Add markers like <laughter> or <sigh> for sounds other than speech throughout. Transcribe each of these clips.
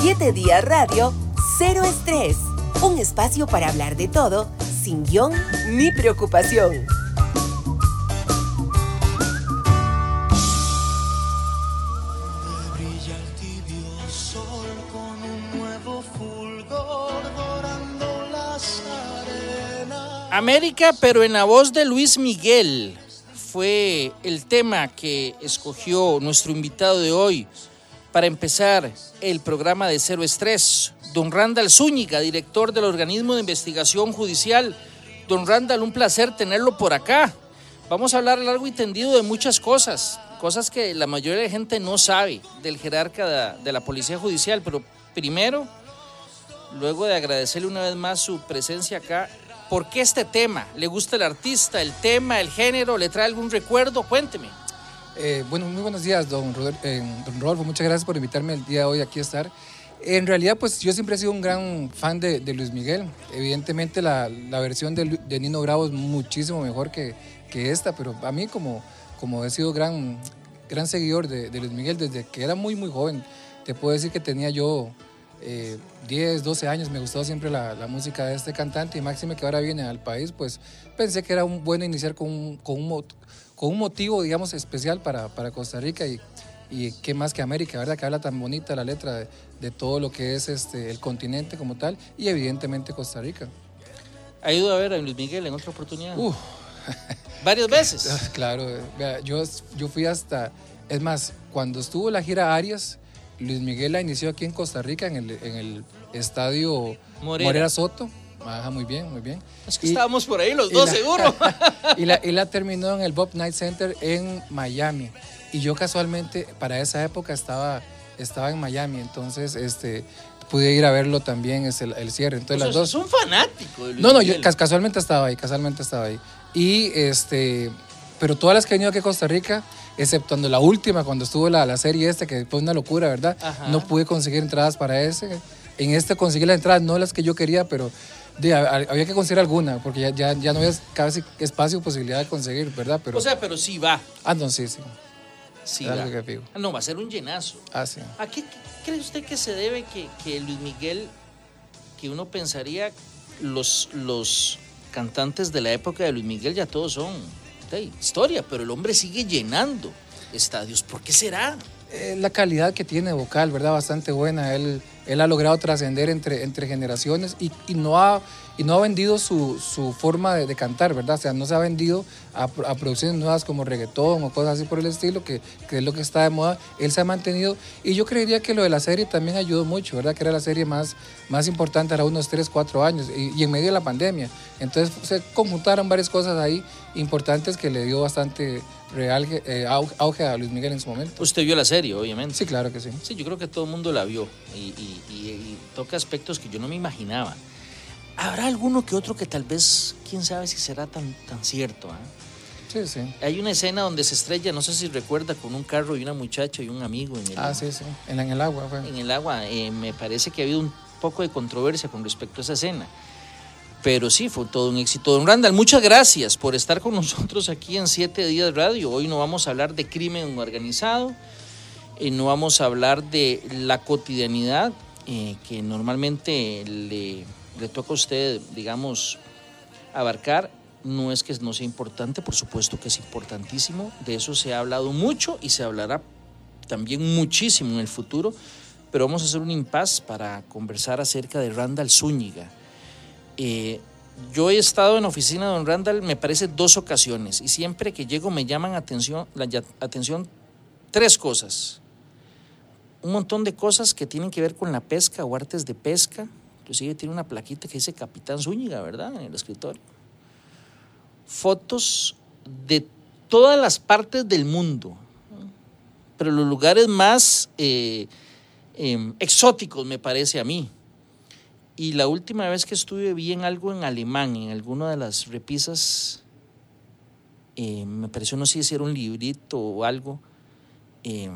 7 Días Radio, Cero Estrés. Un espacio para hablar de todo, sin guion ni preocupación. América, pero en la voz de Luis Miguel, fue el tema que escogió nuestro invitado de hoy para empezar el programa de Cero Estrés. Don Randall Zúñiga, director del organismo de investigación judicial. Don Randall, un placer tenerlo por acá. Vamos a hablar largo y tendido de muchas cosas, cosas que la mayoría de gente no sabe del jerarca de la Policía Judicial, pero primero, luego de agradecerle una vez más su presencia acá, ¿por qué este tema? ¿Le gusta el artista, el tema, el género? ¿Le trae algún recuerdo? Cuénteme. Eh, bueno, muy buenos días, don, Roder- eh, don Rodolfo. Muchas gracias por invitarme el día de hoy aquí a estar. En realidad, pues yo siempre he sido un gran fan de, de Luis Miguel. Evidentemente, la, la versión de, de Nino Bravo es muchísimo mejor que, que esta, pero a mí, como, como he sido gran, gran seguidor de, de Luis Miguel desde que era muy, muy joven, te puedo decir que tenía yo eh, 10, 12 años, me gustó siempre la, la música de este cantante y máxime que ahora viene al país, pues pensé que era un, bueno iniciar con con un, con un motivo, digamos, especial para, para Costa Rica y, y qué más que América, ¿verdad? Que habla tan bonita la letra de, de todo lo que es este, el continente como tal y evidentemente Costa Rica. ¿Ha ido a ver a Luis Miguel en otra oportunidad? Uf. <laughs> Varias <laughs> veces. Claro, eh, yo, yo fui hasta, es más, cuando estuvo la gira Arias, Luis Miguel la inició aquí en Costa Rica, en el, en el estadio Morera. Morera, Soto. Ajá, muy bien, muy bien. Es que Y- estábamos por ahí los dos, la- seguro. <laughs> y, la, y la terminó en el Bob Night Center en Miami. Y yo casualmente para esa época estaba, estaba en Miami, entonces este, pude ir a verlo también, es el, el cierre. Entonces O sea, las dos... es un fanático de Luis No, no, yo casualmente estaba ahí, casualmente estaba ahí. Y este, pero todas las que he venido aquí a Costa Rica, exceptuando la última, cuando estuvo la, la serie esta, que fue una locura, ¿verdad? Ajá. No pude conseguir entradas para ese. En este conseguí las entradas, no las que yo quería, pero de, había que conseguir alguna, porque ya, ya, ya no había casi espacio o posibilidad de conseguir, ¿verdad? Pero, O sea, pero sí va. ah, no, sí, sí. Sí va. que. Ah, No, va a ser un llenazo. Ah, sí. ¿A qué, qué cree usted que se debe que, que Luis Miguel, que uno pensaría los, los cantantes de la época de Luis Miguel ya todos son historia, pero el hombre sigue llenando estadios? ¿Por qué será? Eh, la calidad que tiene vocal, ¿verdad? Bastante buena. Él, él ha logrado trascender entre, entre generaciones y, y no ha, y no ha vendido su, su forma de, cantar, ¿verdad? O sea, no se ha vendido a producciones nuevas como reggaetón o cosas así por el estilo, que, que es lo que está de moda. Él se ha mantenido y yo creería que lo de la serie también ayudó mucho, ¿verdad? Que era la serie más, más importante, era unos 3, 4 años y, y en medio de la pandemia. Entonces se conjuntaron varias cosas ahí importantes que le dio bastante real, eh, au- auge a Luis Miguel en su momento. Usted vio la serie, obviamente. Sí, claro que sí. Sí, yo creo que todo el mundo la vio y, y- y- y toca aspectos que yo no me imaginaba. ¿Habrá alguno que otro que tal vez, quién sabe si será tan, tan cierto? ah? Sí, sí. Hay una escena donde se estrella, no sé si recuerda, con un carro y una muchacha y un amigo en el, Ah, sí, sí. En, en el agua fue. en el agua. Eh, me parece que ha habido un poco de controversia con respecto a esa escena. Pero sí, fue todo un éxito. Don Randall, muchas gracias por estar con nosotros aquí en Siete Días Radio. Hoy no vamos a hablar de crimen organizado, eh, no vamos a hablar de la cotidianidad eh, que normalmente le, le toca a usted, digamos, abarcar. No es que no sea importante, por supuesto que es importantísimo. De eso se ha hablado mucho y se hablará también muchísimo en el futuro. Pero vamos a hacer un impasse para conversar acerca de Randall Zúñiga. Eh, yo he estado en oficina de don Randall, me parece, dos ocasiones. Y siempre que llego me llaman atención, la atención tres cosas. Un montón de cosas que tienen que ver con la pesca o artes de pesca. Inclusive tiene una plaquita que dice Capitán Zúñiga, ¿verdad? En el escritorio. Fotos de todas las partes del mundo. Pero los lugares más eh, eh, exóticos, me parece a mí. Y la última vez que estuve vi en algo en alemán, en alguna de las repisas, eh, me pareció, no sé si era un librito o algo. eh,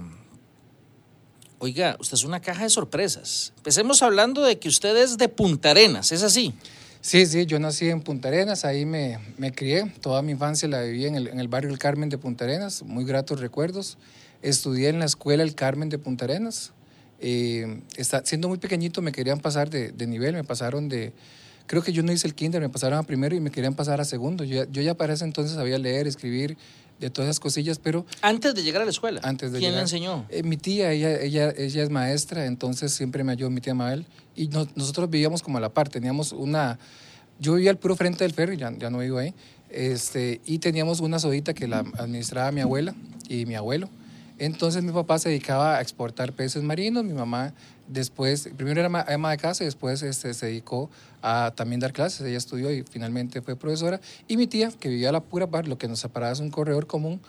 oiga, usted es una caja de sorpresas. Empecemos hablando de que usted es de Punta Arenas, ¿es así? Sí, sí, yo nací en Punta Arenas, ahí me, me crié. Toda mi infancia la viví en el, en el barrio El Carmen de Punta Arenas, muy gratos recuerdos. Estudié en la escuela El Carmen de Punta Arenas eh, está, siendo muy pequeñito me querían pasar de, de nivel, me pasaron de, creo que yo no hice el kinder, me pasaron a primero y me querían pasar a segundo. Yo, yo ya para ese entonces sabía leer, escribir, de todas esas cosillas, pero Antes de llegar a la escuela. antes de ¿Quién le llegar- enseñó? Eh, mi tía, ella, ella, ella es maestra, entonces siempre me ayudó mi tía Mabel. Y no- nosotros vivíamos como a la par, teníamos una... Yo vivía al puro frente del ferry, ya, ya no vivo ahí, este, y teníamos una sodita que la administraba mi abuela y mi abuelo. Entonces mi papá se dedicaba a exportar peces marinos, mi mamá después, primero era ma- ama de casa y después este, se dedicó a también dar clases, ella estudió y finalmente fue profesora. Y mi tía, que vivía a la pura par, lo que nos separaba es un corredor común,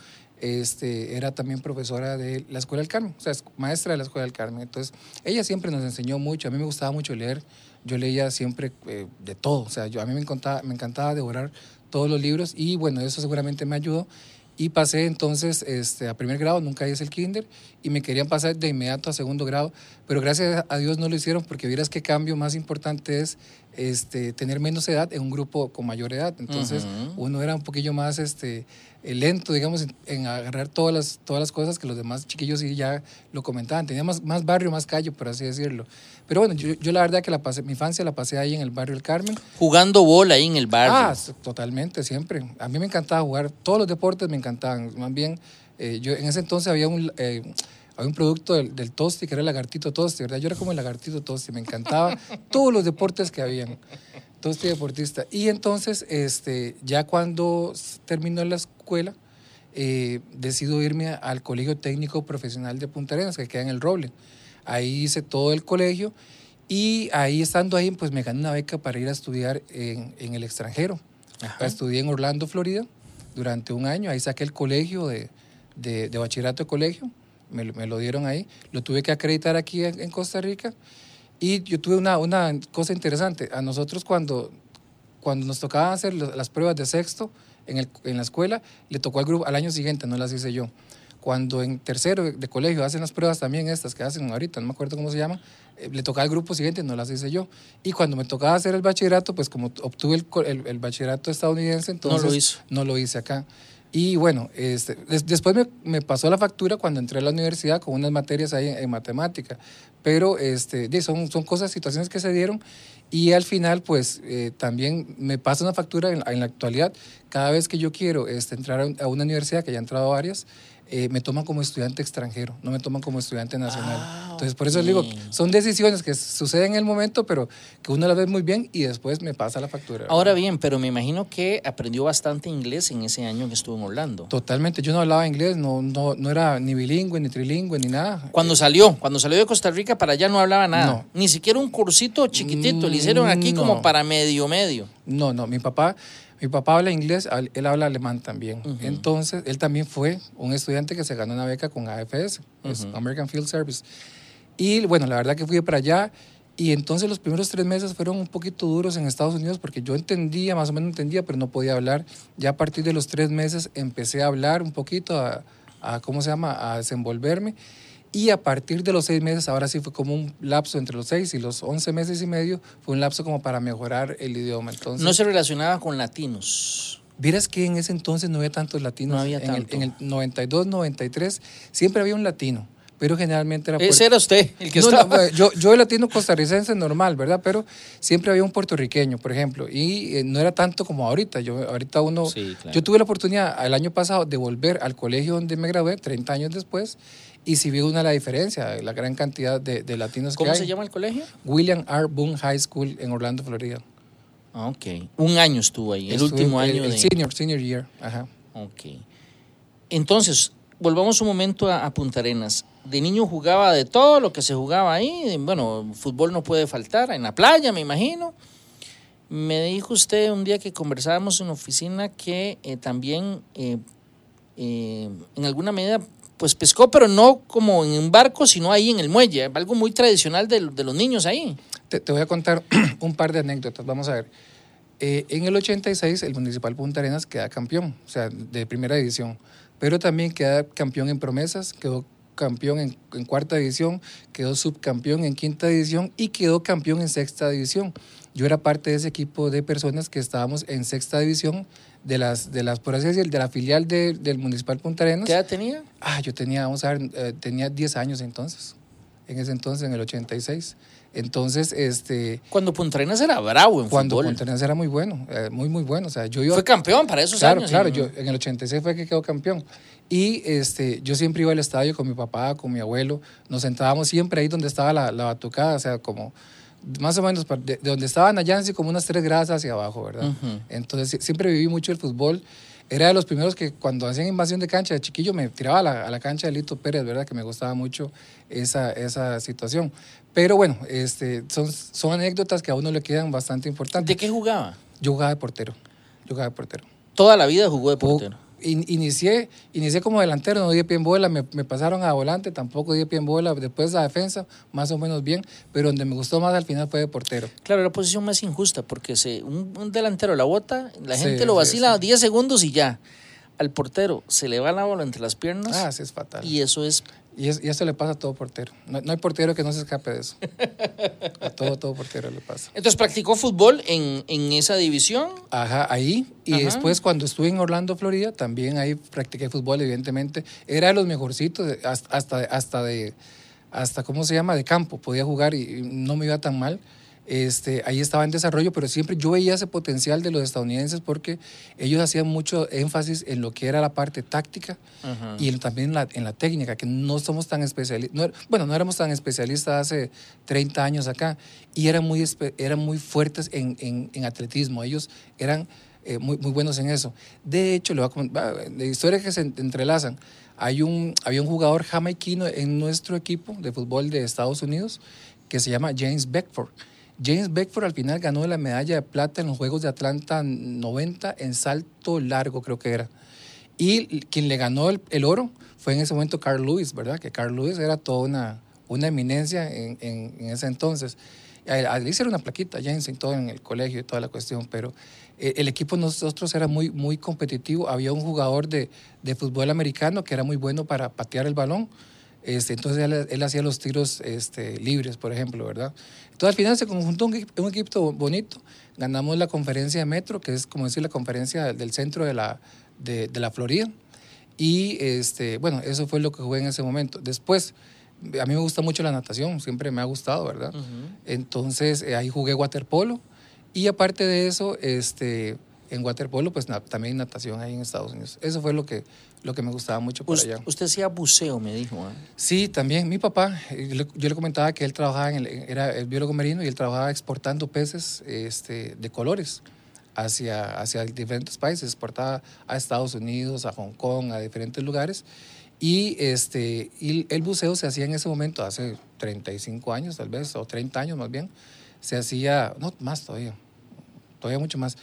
este, era también profesora de la Escuela del Carmen, o sea, es maestra de la Escuela del Carmen. Entonces, ella siempre nos enseñó mucho, a mí me gustaba mucho leer, yo leía siempre eh, de todo, o sea, yo, a mí me encantaba, me encantaba devorar todos los libros y bueno, eso seguramente me ayudó. Y pasé entonces este, a primer grado, nunca hice el kinder, y me querían pasar de inmediato a segundo grado, pero gracias a Dios no lo hicieron porque vieras qué cambio más importante es este, tener menos edad en un grupo con mayor edad. Entonces uno era un poquillo más este, eh, lento, digamos, en, en agarrar todas las, todas las cosas que los demás chiquillos sí ya lo comentaban. Tenía más, más barrio, más callo, por así decirlo. Pero bueno, yo, yo la verdad que la pasé, mi infancia la pasé ahí en el barrio El Carmen. Jugando bola ahí en el barrio. Ah, totalmente, siempre. A mí me encantaba jugar, todos los deportes me encantaban. Más bien, eh, yo en ese entonces había un, eh, había un producto del, del Tosti que era el lagartito Tosti, ¿verdad? Yo era como el lagartito Tosti, me encantaba <laughs> todos los deportes que habían. Tosti deportista. Y entonces, este, ya cuando terminó la escuela, eh, decido irme al Colegio Técnico Profesional de Punta Arenas, que queda en el Roble. Ahí hice todo el colegio y ahí estando ahí, pues me gané una beca para ir a estudiar en, en el extranjero. Ajá. Estudié en Orlando, Florida, durante un año. Ahí saqué el colegio de, de, de bachillerato de colegio. Me, lo- me lo dieron ahí. Lo tuve que acreditar aquí en, en Costa Rica. Y yo tuve una, una cosa interesante. A nosotros cuando, cuando nos tocaba hacer las pruebas de sexto en, el- en la escuela, le tocó al grupo al año siguiente, no las hice yo. Cuando en tercero de, colegio hacen las pruebas también estas que hacen ahorita, no me acuerdo cómo se llama, eh, le tocaba al grupo siguiente, no las hice yo. Y cuando me tocaba hacer el bachillerato, pues como obtuve el, el- el bachillerato estadounidense, entonces hizo. no lo hice acá. Y bueno, este, des- después me, me pasó la factura cuando entré a la universidad con unas materias ahí en, en matemática. Pero este, son, son cosas, situaciones que se dieron. Y al final, pues eh, también me pasa una factura en, en la actualidad. Cada vez que yo quiero este, entrar a una universidad, que ya he entrado a varias, eh, me toman como estudiante extranjero, no me toman como estudiante nacional. Ah, Entonces, por eso les digo, son decisiones que suceden en el momento, pero que uno las ve muy bien y después me pasa la factura. Ahora bien, pero me imagino que aprendió bastante inglés en ese año que estuvo en Orlando. Totalmente, yo no hablaba inglés, no, no, no era ni bilingüe, ni trilingüe, ni nada. Cuando salió, cuando salió de Costa Rica para allá no hablaba nada. No. Ni siquiera un cursito chiquitito. Le hicieron aquí Mm, como no. para medio medio. No, no, mi papá, mi papá habla inglés, él habla alemán también. Entonces, él también fue un estudiante que se ganó una beca con AFS, es American Field Service. Y bueno, la verdad que fui para allá y entonces los primeros tres meses fueron un poquito duros en Estados Unidos porque yo entendía, más o menos entendía, pero no podía hablar. Ya a partir de los tres meses empecé a hablar un poquito, a, a ¿cómo se llama?, a desenvolverme. Y a partir de los seis meses, ahora sí fue como un lapso entre los seis y los once meses y medio, fue un lapso como para mejorar el idioma. Entonces, No se relacionaba con latinos. Vieras que en ese entonces no había tantos latinos. No había en, el, tanto. en el 92, 93, siempre había un latino, pero generalmente era... Ese era usted, el que No, estaba. yo, yo el latino costarricense normal, ¿verdad? Pero siempre había un puertorriqueño, por ejemplo, y eh, no era tanto como ahorita. Yo, ahorita uno... Sí, claro. Yo tuve la oportunidad el año pasado de volver al colegio donde me gradué, 30 años después, y sí vi una la diferencia, la gran cantidad de, de latinos ¿Cómo que hay. se llama el colegio? William R. Boone High School en Orlando, Florida. Ah, ok. Un año estuvo ahí, el último año el, de... senior, senior year, ajá. Ok. Entonces, volvamos un momento a, a Punta Arenas. De niño jugaba de todo lo que se jugaba ahí. Bueno, fútbol no puede faltar. En la playa, me imagino. Me dijo usted un día que conversábamos en oficina que eh, también eh, eh, en alguna medida pues pescó, pero no como en un barco, sino ahí en el muelle. Algo muy tradicional de, de los niños ahí. Te, voy a contar <clears throat> un par de anécdotas. Vamos a ver. Eh, en el 86, el Municipal Punta Arenas queda campeón, o sea, de primera división. Pero también queda campeón en promesas, quedó campeón en, en cuarta división, quedó subcampeón en quinta división y quedó campeón en sexta división. Yo era parte de ese equipo de personas que estábamos en sexta división de las, de las por así decir, de la filial de- del Municipal Punta Arenas. ¿Qué edad tenía? Ah, yo tenía, vamos a ver, eh, tenía 10 años entonces. En ese entonces, en el 86. Entonces, este, Cuando Punta Arenas era bravo en cuando fútbol. Punta Arenas era muy bueno, eh, muy, muy bueno. O sea, yo iba, Fue campeón para esos claro, años. claro, y- yo en el 86 fue que quedó campeón. Y este, yo siempre iba al estadio con mi papá, con mi abuelo. Nos sentábamos siempre ahí donde estaba la, la batucada, o sea, como más o menos de, de donde estaba Nayansi, como unas tres gradas hacia abajo, ¿verdad? Ujú. Entonces sie- siempre viví mucho el fútbol. Era de los primeros que cuando hacían invasión de cancha de chiquillo me tiraba a la, a la cancha de Lito Pérez, ¿verdad? Que me gustaba mucho esa, esa situación. Pero bueno, este, son, son anécdotas que a uno le quedan bastante importantes. ¿De qué jugaba? Yo jugaba de portero. Yo jugaba de portero. Toda la vida jugó de portero. In- inicié, inicié como delantero, no di pie en bola, me, me pasaron a volante, tampoco di pie en bola, después a defensa, más o menos bien, pero donde me gustó más al final fue de portero. Claro, la posición más injusta porque se, un, un delantero la bota, la Sí, gente lo sí, vacila sí. 10 segundos y ya. Al portero se le va la bola entre las piernas Ah, sí, es fatal. y eso es Y, es- y eso le pasa a todo portero. No, no hay portero que no se escape de eso. A todo, todo portero le pasa. Entonces practicó fútbol en, en esa división. Ajá, ahí. Y Ajá. después cuando estuve en Orlando, Florida, también ahí practiqué fútbol, evidentemente. Era de los mejorcitos, hasta, hasta, hasta de, hasta, ¿cómo se llama? De campo. Podía jugar y no me iba tan mal. Este, ahí estaba en desarrollo, pero siempre yo veía ese potencial de los estadounidenses porque ellos hacían mucho énfasis en lo que era la parte táctica y también en la, en la técnica, que no somos tan especialistas, bueno, no éramos tan especialistas hace 30 años acá, y eran muy, eran muy fuertes en, en- en atletismo, ellos eran eh, muy, muy buenos en eso. De hecho, le voy a comentar, de historias que se en- entrelazan, hay un, había un jugador jamaiquino en nuestro equipo de fútbol de Estados Unidos que se llama James Beckford. James Beckford al final ganó la medalla de plata en los Juegos de Atlanta 90 en salto largo, creo que era. Y quien le ganó el, oro fue en ese momento Carl Lewis, ¿verdad? Que Carl Lewis era toda una, una eminencia en, en- ese entonces. A hicieron una plaquita, James, en todo en el colegio y toda la cuestión, pero eh, el equipo nosotros era muy, muy competitivo. Había un jugador de, de fútbol americano que era muy bueno para patear el balón. Este, entonces él, él hacía los tiros este, libres, por ejemplo, ¿verdad? Entonces al final se conjuntó un, un equipo bonito. Ganamos la conferencia de Metro, que es como decir la conferencia del centro de la, de, de la Florida. Y este, bueno, eso fue lo que jugué en ese momento. Después, a mí me gusta mucho la natación, siempre me ha gustado, ¿verdad? Entonces eh, ahí jugué waterpolo. Y aparte de eso, este, en waterpolo, pues na- también natación ahí en Estados Unidos. Eso fue lo que, lo que me gustaba mucho por Us- allá. usted hacía buceo, me dijo. ¿ah? Sí, también mi papá, eh, yo le, yo le comentaba que él trabajaba en el, era el biólogo marino y él trabajaba exportando peces este, de colores hacia, hacia diferentes países, exportaba a Estados Unidos, a Hong Kong, a diferentes lugares. Y, este, y el buceo se hacía en ese momento, hace 35 años tal vez, o 30 años más bien, se hacía, no, más todavía, todavía mucho más,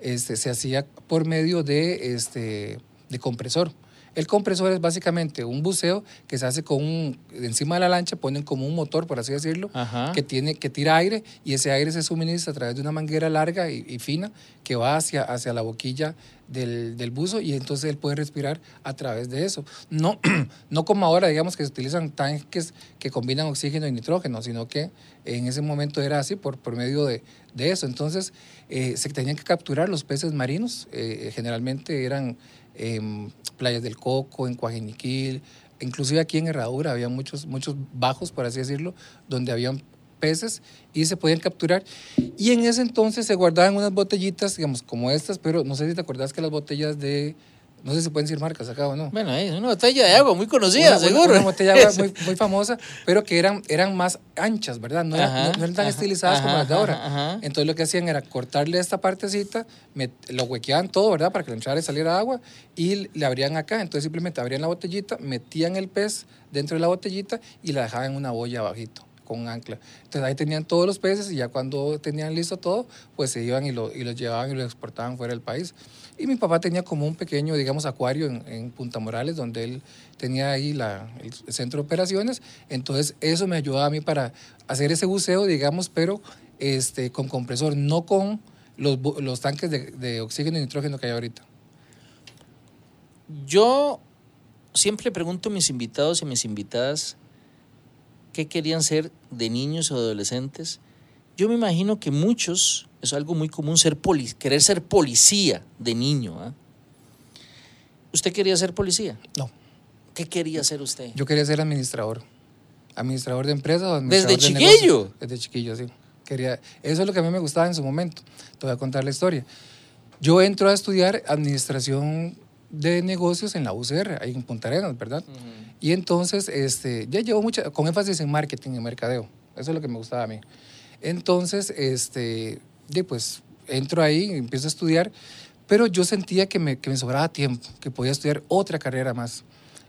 este, se hacía por medio de, este, de compresor. El compresor es básicamente un buceo que se hace con un, encima de la lancha ponen como un motor, por así decirlo, Ajá. que, tiene, que tira aire y ese aire se suministra a través de una manguera larga y, y fina que va hacia, hacia la boquilla del, del buzo y entonces él puede respirar a través de eso. No, <clears throat> no como ahora, digamos, que se utilizan tanques que combinan oxígeno y nitrógeno, sino que en ese momento era así por, por medio de, de eso. Entonces eh, se tenían que capturar los peces marinos, eh, generalmente eran en Playas del Coco, en Coajiniquil, inclusive aquí en Herradura había muchos, muchos bajos, por así decirlo, donde habían peces y se podían capturar. Y en ese entonces se guardaban unas botellitas, digamos, como estas, pero no sé si te acordás que las botellas de, no sé si pueden decir marcas acá o no. Bueno, es una botella de agua muy conocida, Una- seguro. Una, botella de agua muy, <laughs> muy famosa, pero que eran, eran más anchas, ¿verdad? No, Ajá, no- no eran tan ajá, estilizadas como las de ahora. Entonces lo que hacían era cortarle esta partecita, met- lo huequeaban todo, ¿verdad? Para que le entrara y saliera agua y le abrían acá. Entonces simplemente abrían la botellita, metían el pez dentro de la botellita y la dejaban en una boya abajito con ancla. Entonces ahí tenían todos los peces y ya cuando tenían listo todo, pues se iban y lo, y lo llevaban y lo exportaban fuera del país. Y mi papá tenía como un pequeño, digamos, acuario en, en Punta Morales, donde él tenía ahí la, el centro de operaciones. Entonces eso me ayudaba a mí para hacer ese buceo, digamos, pero este, con compresor, no con los, los tanques de, de oxígeno y nitrógeno que hay ahorita. Yo siempre pregunto a mis invitados y mis invitadas qué querían ser de niños o adolescentes. Yo me imagino que muchos, es algo muy común, ser poli- querer ser policía de niño. ¿ah? ¿Usted quería ser policía? No, ¿Qué quería ser usted? yo quería ser administrador. administrador de empresas. o ¿Desde administrador de chiquillo? Desde chiquillo, sí. Quería, eso es lo que a mí me gustaba en su momento. Te voy a contar la historia. Yo entro a estudiar administración de negocios en la UCR, ahí en Punta Arenas, ¿verdad? Y entonces, este, ya llevo mucha, con énfasis en marketing y mercadeo. Eso es lo que me gustaba a mí. Entonces, este, ya, pues, entro ahí, empiezo a estudiar, pero yo sentía que me, que me sobraba tiempo, que podía estudiar otra carrera más.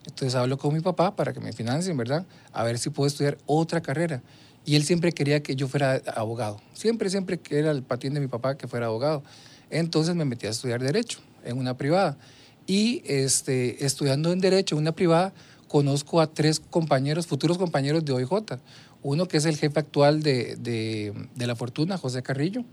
Entonces hablo con mi papá para que me financien, ¿verdad? A ver si puedo estudiar otra carrera. Y él siempre quería que yo fuera abogado. Siempre, siempre que era el patín de mi papá que fuera abogado. Entonces me metí a estudiar Derecho en una privada. Y este, estudiando en Derecho en una privada, conozco a tres compañeros, futuros compañeros de OIJ. Uno que es el jefe actual de, de, de La Fortuna, José Carrillo.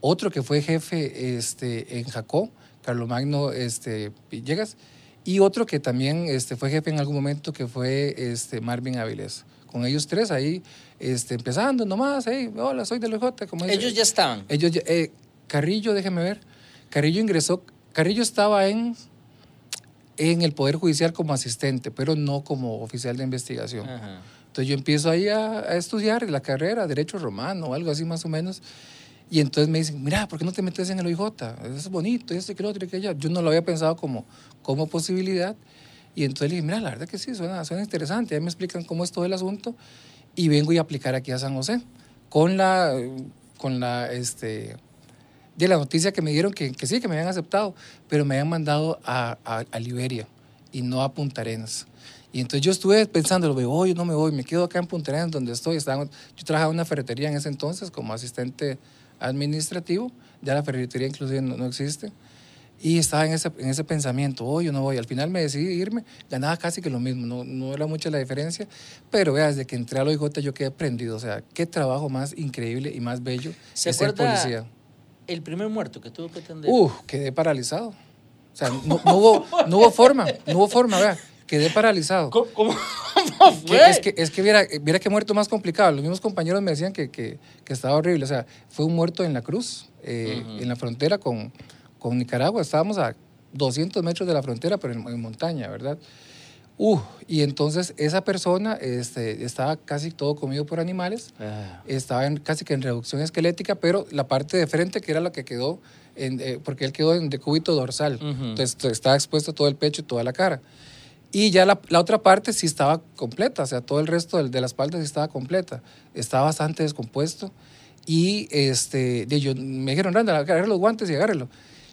Otro que fue jefe este, en Jacó, Carlomagno este, Villegas. Y otro que también este, fue jefe en algún momento, que fue este, Marvin Avilés. Con ellos tres ahí, este, empezando nomás, hey, hola, soy de OIJ. Ellos ya estaban. Ellos ya- eh, Carrillo, déjeme ver. Carrillo ingresó, Carrillo estaba en, en el Poder Judicial como asistente, pero no como oficial de investigación. Ajá. Entonces yo empiezo ahí a, a estudiar la carrera, Derecho Romano algo así más o menos. Y entonces me dicen, mira, ¿por qué no te metes en el OIJ? Es bonito, y esto y que lo otro y que. Yo no lo había pensado como, como posibilidad. Y entonces le dije, mira, la verdad que sí, suena, suena interesante. Ya me explican cómo es todo el asunto. Y vengo y aplicar aquí a San José. Con la, con la, este, de la noticia que me dieron que, que sí, que me habían aceptado, pero me habían mandado a, a, a Liberia y no a Punta Arenas. Y entonces yo estuve pensando, me voy, no me voy, me quedo acá en Punta Arenas donde estoy. Estaba, yo trabajaba en una ferretería en ese entonces como asistente administrativo, ya la ferretería inclusive no, no existe. Y estaba en ese, en ese pensamiento, oh, yo no voy. Al final me decidí irme, ganaba casi que lo mismo, no, no era mucha la diferencia, pero vea, desde que entré a la OIJ yo quedé prendido, o sea, qué trabajo más increíble y más bello ¿Se es ser acuerda policía. El primer muerto que tuvo que atender? Uh, quedé paralizado. O sea, no, no hubo, no hubo forma, no hubo forma, vea, quedé paralizado. ¿Cómo, cómo- cómo Que fue? es que, es que viera, viera qué muerto más complicado. Los mismos compañeros me decían que, que, que estaba horrible. O sea, fue un muerto en la cruz, eh, en la frontera con, con Nicaragua. Estábamos a 200 metros de la frontera, pero en, en montaña, ¿verdad? Uh, y entonces esa persona este, estaba casi todo comido por animales. Ah. Estaba en, casi que en reducción esquelética, pero la parte de frente, que era la que quedó, en, eh, porque él quedó en decúbito dorsal. Ujú. Entonces estaba expuesto todo el pecho y toda la cara. Y ya la, la otra parte sí estaba completa, o sea, todo el resto del- de, la espalda sí estaba completa. Estaba bastante descompuesto. Y este, de yo, me dijeron, Randa, agarre los guantes y agárrelo.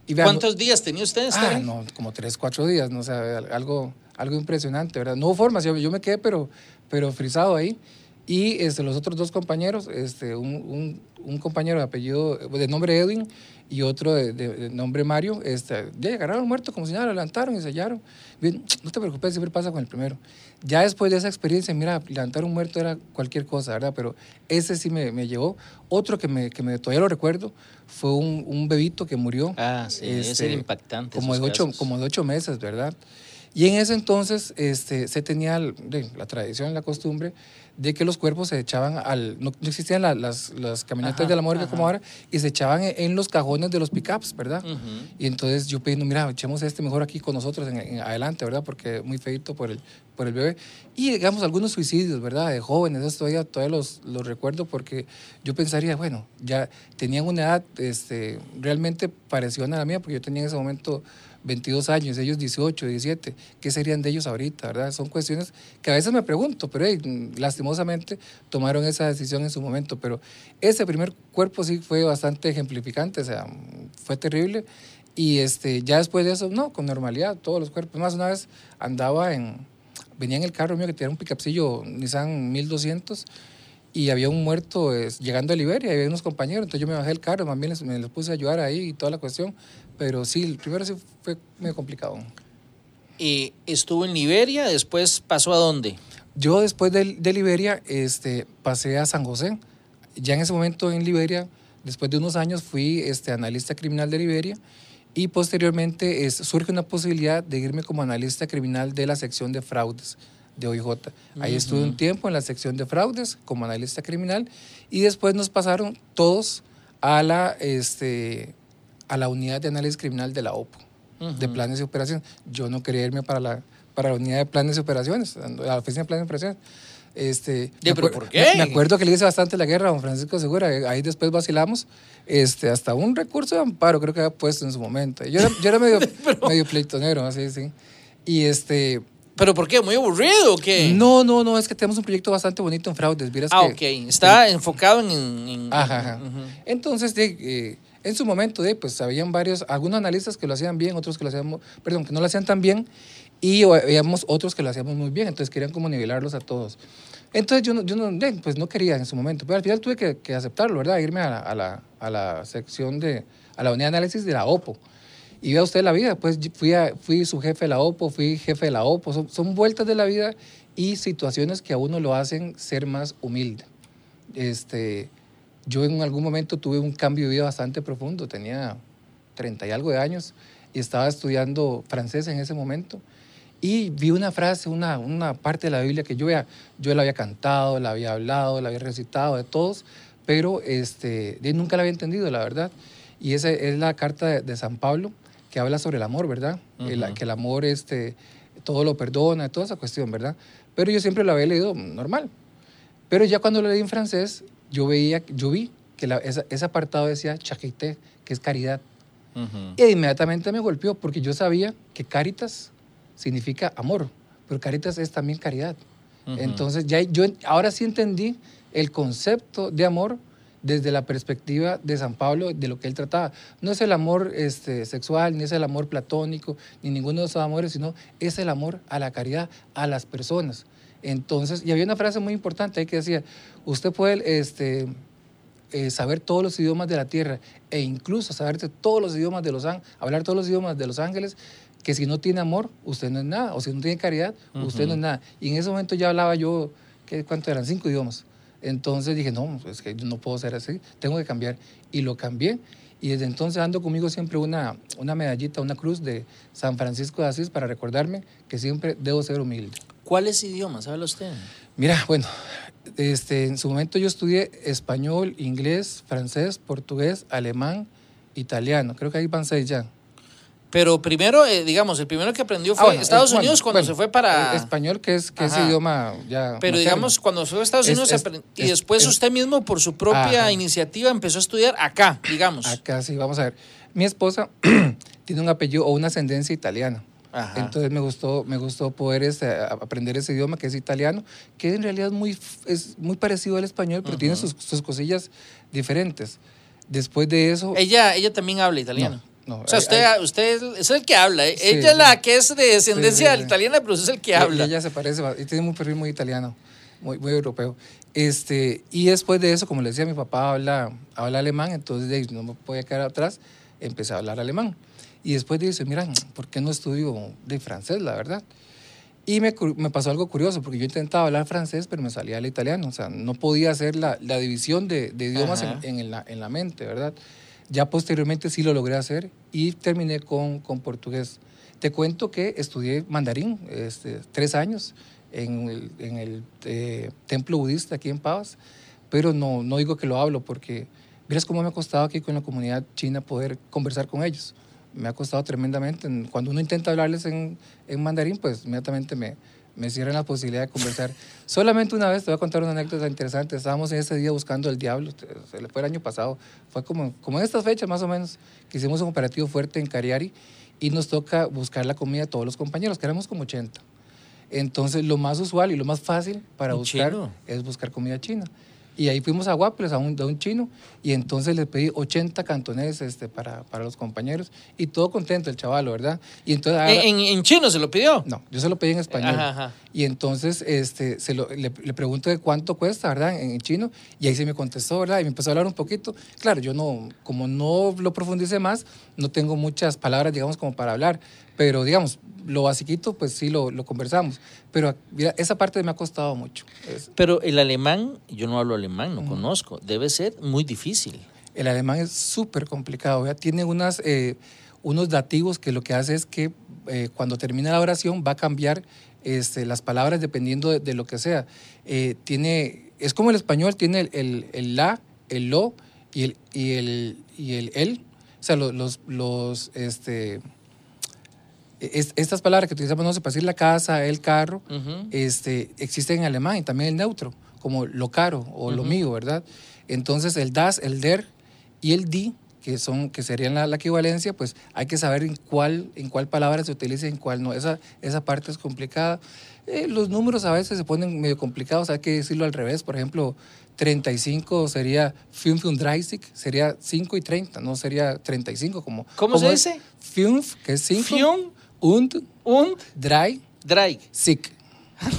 Y vean, ¿Cuántos días tenía usted? Ah, no, como tres, cuatro días, no sé, algo, algo impresionante, ¿verdad? No hubo forma, yo, yo me quedé pero, pero frisado ahí. Y este, los otros dos compañeros, este, un, un, un compañero de apellido, de nombre Edwin y otro de, de- de nombre Mario, este, ya agarraron muerto como si nada, lo levantaron y sellaron. Bien, no te preocupes, siempre pasa con el primero. Ya después de esa experiencia, mira, levantar un muerto era cualquier cosa, ¿verdad? Pero ese sí me, me llevó. Otro que, me, que me, todavía lo recuerdo fue un, un bebito que murió. Ah, sí, es este, el impactante. como de, ocho, casos. como de ocho meses, ¿verdad? Y en ese entonces este, se tenía la tradición, la costumbre de que los cuerpos se echaban al... No, no existían la- las, las camionetas Ajá, de la morgue ajá. como ahora y se echaban en, los cajones de los pickups, ¿verdad? Ujú. Y entonces yo pidiendo, mira, echemos este mejor aquí con nosotros en, en adelante, ¿verdad? Porque es muy feito por el, por el bebé. Y digamos, algunos suicidios, ¿verdad? De jóvenes, eso todavía, todavía los, los recuerdo porque yo pensaría, bueno, ya tenían una edad este, realmente parecida a la mía, porque yo tenía en ese momento 22 años, ellos 18, 17. ¿Qué serían de ellos ahorita, verdad? Son cuestiones que a veces me pregunto, pero hey, lastimosamente tomaron esa decisión en su momento. Pero ese primer cuerpo sí fue bastante ejemplificante, o sea, fue terrible. Y este, ya después de eso, no, con normalidad, todos los cuerpos. Más una vez andaba en, venía en el carro mío que tenía un picapcillo Nissan 1200 y había un muerto llegando a Liberia y había unos compañeros, entonces yo me bajé del carro, también les, me les puse a ayudar ahí y toda la cuestión, pero sí, el primero sí fue medio complicado. Y estuvo en Liberia, después pasó a dónde? Yo después de, de Liberia este, pasé a San José, ya en ese momento en Liberia, después de unos años fui este, analista criminal de Liberia y posteriormente es, surge una posibilidad de irme como analista criminal de la sección de fraudes de OIJ. Ahí estuve un tiempo en la sección de fraudes como analista criminal y después nos pasaron todos a la, este, a la unidad de análisis criminal de la OPO, de planes y operaciones. Yo no quería irme para la, para la unidad de planes y operaciones, a la oficina de planes y operaciones. Este, me pero ¿por qué? Me acuerdo que le hice bastante la guerra a don Francisco Segura. eh, Ahí después vacilamos. Este, hasta un recurso de amparo creo que había puesto en su momento. Yo era, yo era medio, <laughs> medio pleitonero, así, sí. Y este... ¿Pero por qué? ¿Muy aburrido o qué? No, no, no, es que tenemos un proyecto bastante bonito en fraudes. Vieras Ah, que, ok. Está enfocado en... en- en- Ajá, ajá. Ujú. Entonces, de, eh, en su momento, pues habían varios, algunos analistas que lo hacían bien, otros que lo hacían, perdón, que no lo hacían tan bien, y habíamos otros que lo hacíamos muy bien, entonces querían como nivelarlos a todos. Entonces yo no, yo no, pues no quería en su momento, pero al final tuve que, que aceptarlo, ¿verdad? Irme a la, a la, a la sección de, a la unidad de análisis de la OPO. Y vea usted la vida, pues fui, a- fui su jefe de la OPO, fui jefe de la OPO, son, son vueltas de la vida y situaciones que a uno lo hacen ser más humilde. Este, yo en algún momento tuve un cambio de vida bastante profundo, tenía 30 y algo de años y estaba estudiando francés en ese momento y vi una frase, una, una parte de la Biblia que yo, había, yo la había cantado, la había hablado, la había recitado de todos, pero este, nunca la había entendido, la verdad. Y esa es la carta de, de San Pablo que habla sobre el amor, ¿verdad? El- que el amor este, todo lo perdona, toda esa cuestión, ¿verdad? Pero yo siempre lo había leído normal. Pero ya cuando lo leí en francés, yo veía, yo vi que la- esa- ese apartado decía charité, que es caridad. Ujú. Y inmediatamente me golpeó porque yo sabía que caritas significa amor, pero caritas es también caridad. Entonces ya yo ahora sí entendí el concepto de amor desde la perspectiva de San Pablo, de lo que él trataba. No es el amor este, sexual, ni es el amor platónico, ni ninguno de esos amores, sino es el amor a la caridad, a las personas. Entonces, y había una frase muy importante ahí que decía, usted puede este, eh, saber todos los idiomas de la tierra e incluso saberse todos los idiomas de los ángeles, hablar todos los idiomas de los ángeles, que si no tiene amor, usted no es nada, o si no tiene caridad, usted no es nada. Y en ese momento ya hablaba yo, ¿qué, ¿cuánto eran? Cinco idiomas. Entonces dije, no, es que no puedo ser así, tengo que cambiar. Y lo cambié. Y desde entonces ando conmigo siempre una, una medallita, una cruz de San Francisco de Asís para recordarme que siempre debo ser humilde. ¿Cuáles idiomas habla usted? Mira, bueno, este, en su momento yo estudié español, inglés, francés, portugués, alemán, italiano. Creo que ahí van seis ya. Pero primero, eh, digamos, el primero que aprendió Ah, fue bueno, Estados eh, bueno, Unidos cuando bueno, se fue para... el Español, que es, que es idioma ya. Pero materno. digamos, cuando fue a Estados Es- Unidos es- y es- después es- usted mismo por su propia Ajá. iniciativa empezó a estudiar acá, digamos. Acá sí, vamos a ver. Mi esposa <clears throat> tiene un apellido o una ascendencia italiana. Ajá. Entonces me gustó, me gustó poder a- aprender ese idioma que es italiano, que en realidad es muy, es muy parecido al español, pero tiene sus, sus cosillas diferentes. Después de eso... ella, ella también habla italiano. No, no, o sea, hay- usted, hay- usted es el que habla. ¿eh? Sí, ella es la que es de descendencia Sí, sí, italiana, pero usted es el que habla. Ella se parece, y tiene un perfil muy italiano, muy, muy europeo. Este, y después de eso, como le decía, mi papá habla, habla alemán, entonces no me podía quedar atrás, empecé a hablar alemán. Y después dice, mira, ¿por qué no estudio de francés, la verdad? Y me, me pasó algo curioso, porque yo intentaba hablar francés, pero me salía el italiano. O sea, no podía hacer la, la división de, de idiomas en, en la, en la mente, ¿verdad? Ya posteriormente sí lo logré hacer y terminé con, con portugués. Te cuento que estudié mandarín este, tres años en el, en el eh, templo budista aquí en Pavas, pero no, no digo que lo hablo porque miras cómo me ha costado aquí con la comunidad china poder conversar con ellos. Me ha costado tremendamente. Cuando uno intenta hablarles en, en mandarín, pues inmediatamente me, me cierran la posibilidad de conversar. <laughs> Solamente una vez, te voy a contar una anécdota interesante. Estábamos en ese día buscando el diablo, fue el año pasado, fue como, como en estas fechas más o menos, que hicimos un operativo fuerte en Cariari y nos toca buscar la comida de todos los compañeros, que éramos como 80. Entonces, lo más usual y lo más fácil para buscar chino. es buscar comida china. Y ahí fuimos a Guaples, a un, a un chino, y entonces le pedí 80 cantones este, para, para los compañeros, y todo contento el chaval, ¿verdad? Y entonces, ¿En, en- en chino se lo pidió? no, yo se lo pedí en español. Ajá, ajá. Y entonces este, se lo- le, le pregunto de cuánto cuesta, ¿verdad? En, en chino. Y ahí se me contestó, ¿verdad? Y me empezó a hablar un poquito. Claro, yo no, como no lo profundicé más, no tengo muchas palabras, digamos, como para hablar. Pero, digamos, lo basiquito, pues sí lo, lo conversamos. Pero mira, esa parte me ha costado mucho. Es- Pero el alemán, yo no hablo alemán, no conozco, debe ser muy difícil. El alemán es súper complicado. Tiene unas, eh, unos dativos que lo que hace es que eh, cuando termina la oración va a cambiar este, las palabras dependiendo de, de lo que sea. Eh, tiene, es como el español, tiene el, el- el la, el lo y el, y el, y el el. O sea, lo- los, los, este, Es- estas palabras que utilizamos, no sé, para decir la casa, el carro, este, existen en alemán y también el neutro, como lo caro o lo mío, ¿verdad? Entonces el das, el der y el di, que, son, que serían la, la equivalencia, pues hay que saber en cuál, en cuál palabra se utiliza y en cuál no. Esa, esa parte es complicada. Eh, los números a veces se ponen medio complicados, hay que decirlo al revés. Por ejemplo, 35 sería 35, sería 5 y 30, no sería 35 como... ¿Cómo se dice? 5, que es 5. Und, Un drei, drag. sick.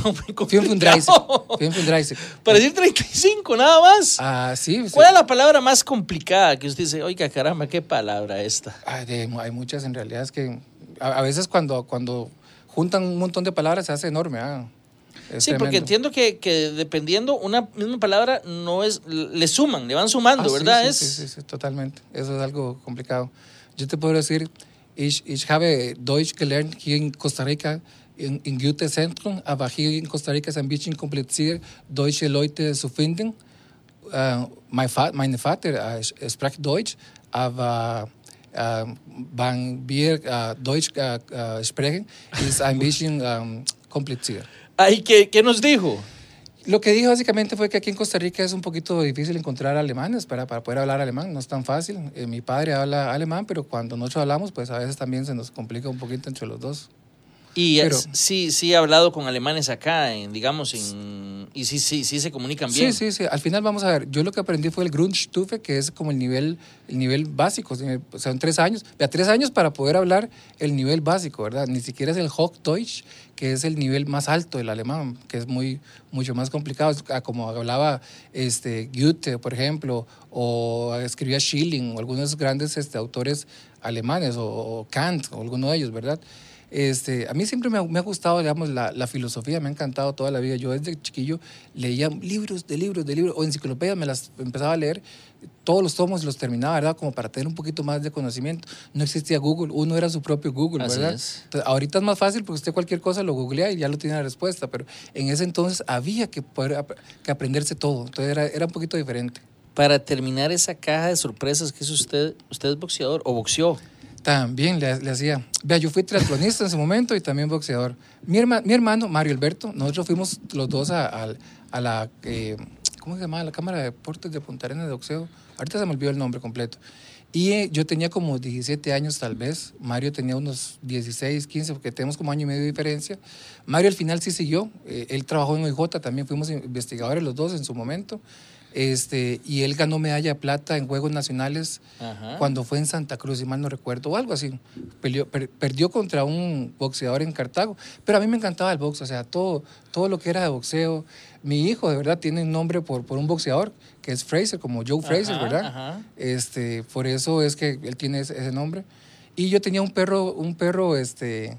No, muy <laughs> 35. complicado. 35. Para decir 35, nada más. Ah, sí. sí. ¿Cuál es la palabra más complicada que usted dice, oiga, caramba, qué palabra esta? Ah, de- hay muchas en realidad. Es que a, a veces cuando, cuando juntan un montón de palabras se hace enorme. ah. Sí, porque entiendo que, que dependiendo una misma palabra no es, le suman, le van Ah, sumando, ¿verdad? Sí, es, sí, sí, sí, totalmente. Eso es algo complicado. Yo te puedo decir, ich, ich habe Deutsch gelernt hier in Costa Rica, in, in Goethe-Zentrum, aber hier in Costa Rica ist ein bisschen kompliziert, deutsche Leute zu finden. Äh, mein mein Vater äh, spricht Deutsch, aber äh, wenn wir äh, Deutsch äh, äh, sprechen, ist ein <laughs> bisschen ähm, kompliziert. Ay, ¿qué, ¿qué nos dijo? Lo que dijo básicamente fue que aquí en Costa Rica es un poquito difícil encontrar alemanes para, para poder hablar alemán, no es tan fácil. Eh, mi padre habla alemán, pero cuando nosotros hablamos, pues a veces también se nos complica un poquito entre los dos. Y Pero- sí, sí he hablado con alemanes acá, en, digamos, en, y sí, sí, sí se comunican bien. Sí, sí, sí. Al final vamos a ver. Yo lo que aprendí fue el Grundstufe, que es como el nivel, el nivel básico. O sea, en tres años. Vea, tres años para poder hablar el nivel básico, ¿verdad? Ni siquiera es el Hochdeutsch, que es el nivel más alto del alemán, que es muy, mucho más complicado. Es a Como hablaba este, Goethe, por ejemplo, o escribía Schilling, o algunos grandes este, autores alemanes, o, o Kant, o alguno de ellos, ¿verdad? Este, a mí siempre me ha, me ha gustado, digamos, la, la filosofía, me ha encantado toda la vida. Yo desde chiquillo leía libros de libros de libros, o enciclopedias, me las empezaba a leer, todos los tomos los terminaba, ¿verdad? Como para tener un poquito más de conocimiento. No existía Google, uno era su propio Google, Así ¿verdad? es. Entonces, ahorita es más fácil porque usted cualquier cosa lo googlea y ya lo tiene la respuesta, pero en ese entonces había que, poder, que aprenderse todo, entonces era, era un poquito diferente. Para terminar esa caja de sorpresas que es usted, usted es boxeador o boxeó. También le, le hacía. Vea, yo fui triatlonista en ese momento y también boxeador. Mi, herma- mi hermano, Mario Alberto, nosotros fuimos los dos a, a- a la. eh, ¿Cómo se llamaba? La Cámara de Deportes de Punta Arenas de boxeo. Ahorita se me olvidó el nombre completo. Y eh, yo tenía como 17 años tal vez. Mario tenía unos 16, 15, porque tenemos como año y medio de diferencia. Mario al final sí siguió. eh, él trabajó en OIJ, también fuimos investigadores los dos en su momento. Este, y él ganó medalla de plata en Juegos Nacionales Ajá. cuando fue en Santa Cruz, si mal no recuerdo, o algo así. Peleó- per- perdió contra un boxeador en Cartago. Pero a mí me encantaba el box, o sea, todo, todo lo que era de boxeo. Mi hijo, de verdad, tiene un nombre por, por un boxeador, que es Fraser, como Joe Fraser, Ajá, ¿verdad? ajá. Este, por eso es que él tiene ese, ese nombre. Y yo tenía un perro, un perro, este,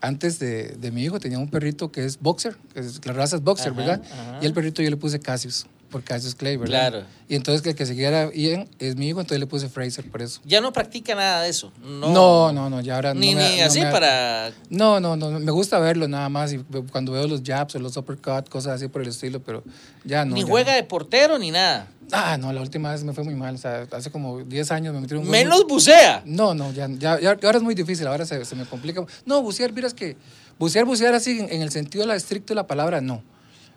antes de, de mi hijo, tenía un perrito que es boxer, que es, la raza es boxer, ¿verdad? Y el perrito yo le puse Cassius, por Cassius Clay, ¿verdad? Claro. Y entonces que el que siguiera Ian es mi hijo, entonces le puse Fraser por eso. Ya no practica nada de eso. No, No, no, no, ya ahora Ni, no me- ni no así me- para. No, no, no, me gusta verlo nada más y cuando veo los jabs o los uppercut, cosas así por el estilo, pero ya no. ni ya juega no. de portero ni nada. Ah, no, la última vez me fue muy mal, o sea, hace como 10 años me metieron un Menos muy- bucea. No, no, ya, ya, ya- ahora es muy difícil, ahora se, se me complica. No, bucear, miras que bucear, bucear así en, en el sentido la estricto de la palabra, no.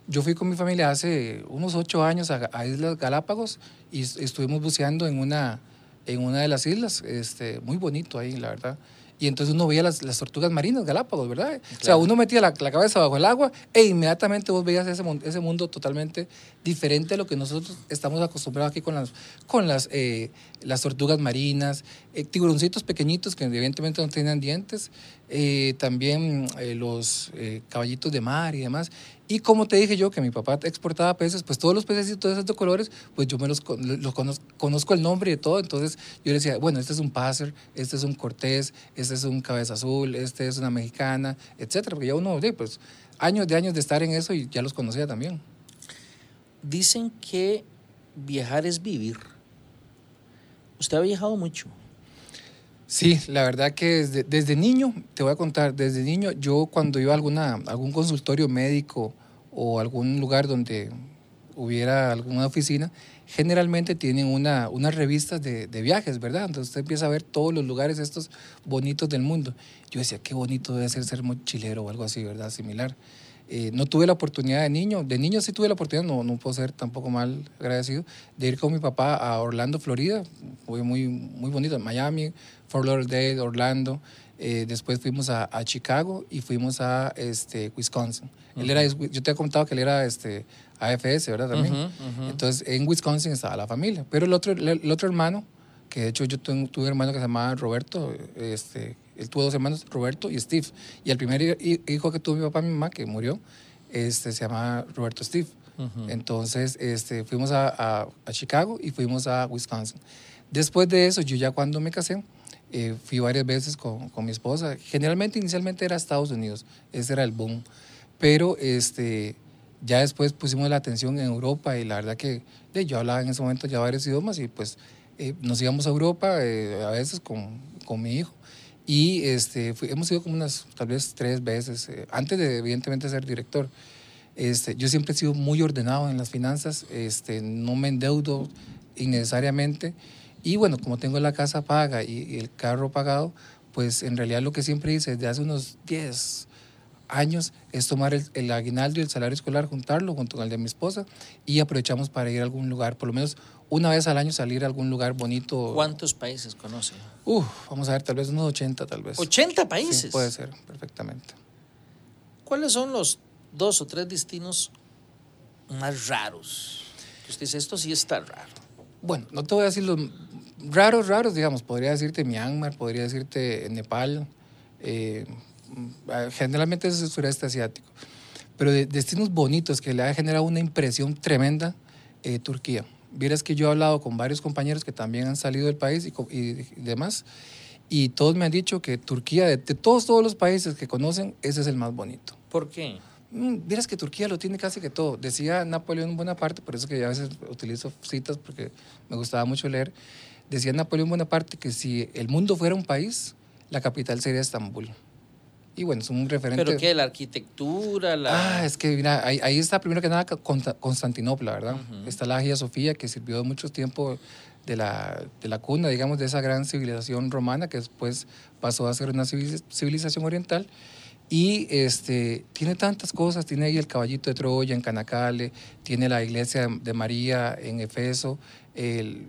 Yo fui con mi familia hace unos ocho años a, a Islas Galápagos y est- estuvimos buceando en una, en una de las islas, este, muy bonito ahí, la verdad. Y entonces uno veía las, las tortugas marinas, Galápagos, ¿verdad? O sea, Claro. uno metía la, la cabeza bajo el agua e inmediatamente vos veías ese, mun- ese mundo totalmente diferente a lo que nosotros estamos acostumbrados aquí con las, con las, eh, las tortugas marinas, eh, tiburoncitos pequeñitos que evidentemente no tienen dientes, eh, también eh, los eh, caballitos de mar y demás. Y como te dije yo, que mi papá exportaba peces, pues todos los pececitos de esos colores, pues yo me los, los conozco, conozco el nombre y todo. Entonces yo le decía, bueno, este es un Passer, este es un Cortés, este es un Cabeza Azul, este es una mexicana, etcétera. Porque ya uno, pues años de años de estar en eso y ya los conocía también. Dicen que viajar es vivir. Usted ha viajado mucho. Sí, la verdad que desde, niño, te voy a contar, desde niño yo cuando iba a alguna, algún consultorio médico o algún lugar donde hubiera alguna oficina, generalmente tienen una, unas revistas de, de viajes, ¿verdad? Entonces usted empieza a ver todos los lugares estos bonitos del mundo. Yo decía, qué bonito debe ser ser mochilero o algo así, ¿verdad? Similar. Eh, no tuve la oportunidad de niño, de niño sí tuve la oportunidad, no, no puedo ser tampoco mal agradecido, de ir con mi papá a Orlando, Florida, fue muy, muy bonito, Miami, Fort Lauderdale, Orlando, eh, después fuimos a, a, Chicago y fuimos a este, Wisconsin. él era, yo te he contado que él era este, AFS, ¿verdad? También. Ujú, ujú. Entonces en Wisconsin estaba la familia, pero el otro, el otro hermano, que de hecho yo tuve, tuve un hermano que se llamaba Roberto, este, él tuvo dos hermanos, Roberto y Steve. Y el primer hi- hijo que tuvo mi papá y mi mamá, que murió, este, se llama Roberto Steve. Entonces este, fuimos a, a- a Chicago y fuimos a Wisconsin. Después de eso, yo ya cuando me casé, eh, fui varias veces con, con mi esposa. Generalmente, inicialmente era Estados Unidos, ese era el boom. Pero este, ya después pusimos la atención en Europa y la verdad que de, yo hablaba en ese momento ya varios idiomas y pues eh, nos íbamos a Europa eh, a veces con, con mi hijo. Y este, fui- hemos ido como unas, tal vez tres veces, eh, antes de evidentemente ser director. Este, yo siempre he sido muy ordenado en las finanzas, este, no me endeudo innecesariamente. Y bueno, como tengo la casa paga y, y el carro pagado, pues en realidad lo que siempre hice desde hace unos 10 años es tomar el, el aguinaldo y el salario escolar, juntarlo junto con el de mi esposa y aprovechamos para ir a algún lugar, por lo menos una vez al año salir a algún lugar bonito. ¿Cuántos países conoce? Uf, vamos a ver, tal vez unos 80 tal vez. 80 Sí, países. puede ser, perfectamente. ¿Cuáles son los dos o tres destinos más raros? Usted dice, esto sí está raro. Bueno, no te voy a decir los raros, raros, digamos. Podría decirte Myanmar, podría decirte Nepal. eh, generalmente es el sureste asiático. Pero de destinos bonitos que le ha generado una impresión tremenda, eh, Turquía. Vieras que yo he hablado con varios compañeros que también han salido del país y- y demás, y todos me han dicho que Turquía, de, de todos, todos los países que conocen, ese es el más bonito. ¿Por qué? Mm, Vieras que Turquía lo tiene casi que todo. Decía Napoleón Bonaparte, por eso que yo a veces utilizo citas porque me gustaba mucho leer. Decía Napoleón Bonaparte que si el mundo fuera un país, la capital sería Estambul. Y bueno, es un referente. ¿Pero qué? ¿La arquitectura? La... Ah, es que mira, ahí, ahí está primero que nada Consta- Constantinopla, ¿verdad? Está la Hagia Sofía, que sirvió mucho tiempo de la, de la cuna, digamos, de esa gran civilización romana, que después pasó a ser una civiliz- civilización oriental. Y este, tiene tantas cosas, tiene ahí el caballito de Troya en Canacale, tiene la iglesia de María en Efeso, el,